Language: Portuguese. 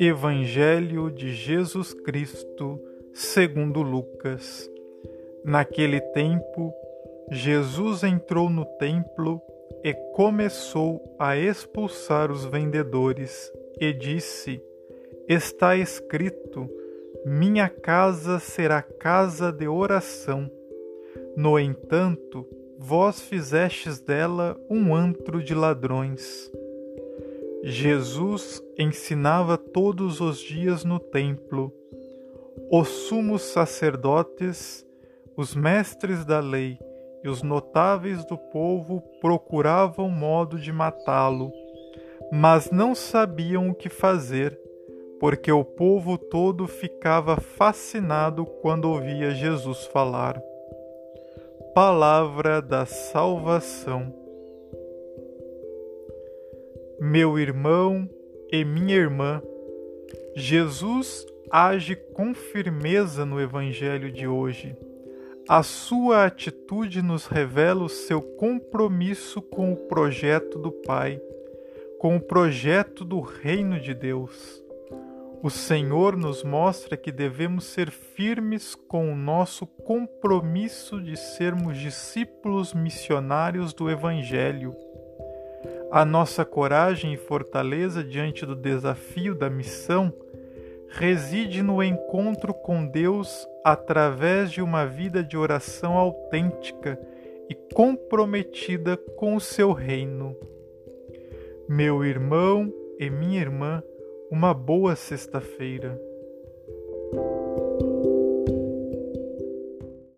Evangelho de Jesus Cristo, segundo Lucas. Naquele tempo, Jesus entrou no templo e começou a expulsar os vendedores e disse: Está escrito: Minha casa será casa de oração. No entanto, vós fizestes dela um antro de ladrões. Jesus ensinava todos os dias no templo. Os sumos sacerdotes, os mestres da lei e os notáveis do povo procuravam modo de matá-lo, mas não sabiam o que fazer, porque o povo todo ficava fascinado quando ouvia Jesus falar. Palavra da salvação meu irmão e minha irmã, Jesus age com firmeza no Evangelho de hoje. A sua atitude nos revela o seu compromisso com o projeto do Pai, com o projeto do Reino de Deus. O Senhor nos mostra que devemos ser firmes com o nosso compromisso de sermos discípulos missionários do Evangelho a nossa coragem e fortaleza diante do desafio da missão reside no encontro com Deus através de uma vida de oração autêntica e comprometida com o seu reino. Meu irmão e minha irmã, uma boa sexta-feira.